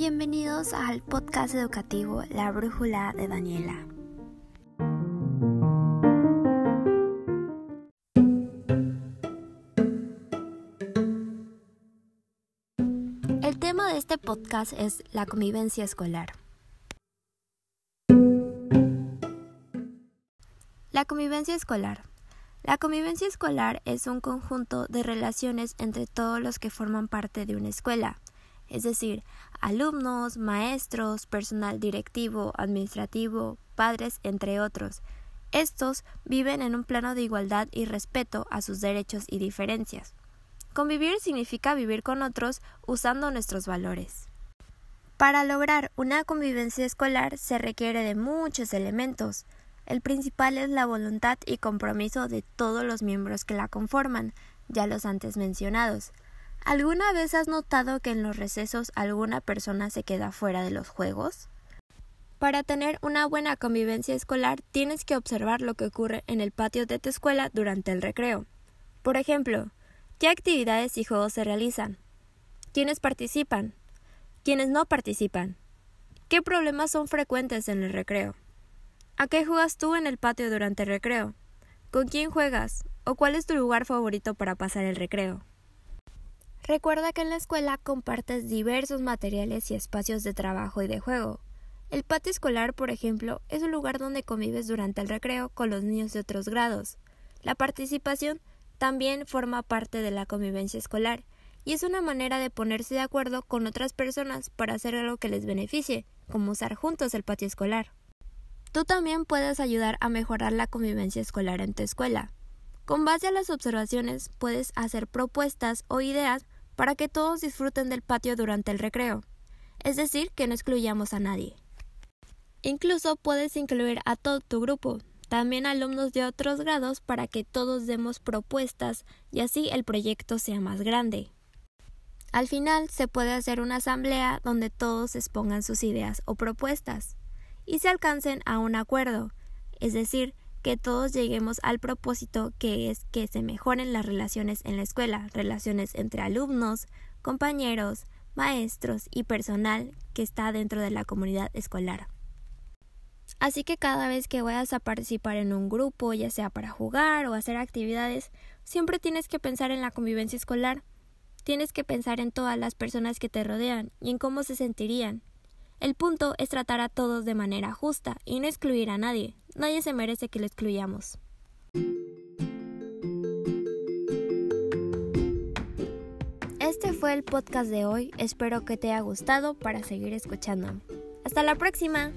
Bienvenidos al podcast educativo La Brújula de Daniela. El tema de este podcast es la convivencia escolar. La convivencia escolar. La convivencia escolar es un conjunto de relaciones entre todos los que forman parte de una escuela es decir, alumnos, maestros, personal directivo, administrativo, padres, entre otros. Estos viven en un plano de igualdad y respeto a sus derechos y diferencias. Convivir significa vivir con otros usando nuestros valores. Para lograr una convivencia escolar se requiere de muchos elementos. El principal es la voluntad y compromiso de todos los miembros que la conforman, ya los antes mencionados. ¿Alguna vez has notado que en los recesos alguna persona se queda fuera de los juegos? Para tener una buena convivencia escolar tienes que observar lo que ocurre en el patio de tu escuela durante el recreo. Por ejemplo, ¿qué actividades y juegos se realizan? ¿Quiénes participan? ¿Quiénes no participan? ¿Qué problemas son frecuentes en el recreo? ¿A qué juegas tú en el patio durante el recreo? ¿Con quién juegas? ¿O cuál es tu lugar favorito para pasar el recreo? Recuerda que en la escuela compartes diversos materiales y espacios de trabajo y de juego. El patio escolar, por ejemplo, es un lugar donde convives durante el recreo con los niños de otros grados. La participación también forma parte de la convivencia escolar y es una manera de ponerse de acuerdo con otras personas para hacer algo que les beneficie, como usar juntos el patio escolar. Tú también puedes ayudar a mejorar la convivencia escolar en tu escuela. Con base a las observaciones puedes hacer propuestas o ideas para que todos disfruten del patio durante el recreo, es decir, que no excluyamos a nadie. Incluso puedes incluir a todo tu grupo, también alumnos de otros grados para que todos demos propuestas y así el proyecto sea más grande. Al final se puede hacer una asamblea donde todos expongan sus ideas o propuestas y se alcancen a un acuerdo, es decir, que todos lleguemos al propósito que es que se mejoren las relaciones en la escuela, relaciones entre alumnos, compañeros, maestros y personal que está dentro de la comunidad escolar. Así que cada vez que vayas a participar en un grupo, ya sea para jugar o hacer actividades, siempre tienes que pensar en la convivencia escolar. Tienes que pensar en todas las personas que te rodean y en cómo se sentirían. El punto es tratar a todos de manera justa y no excluir a nadie. Nadie se merece que lo excluyamos. Este fue el podcast de hoy. Espero que te haya gustado para seguir escuchando. Hasta la próxima.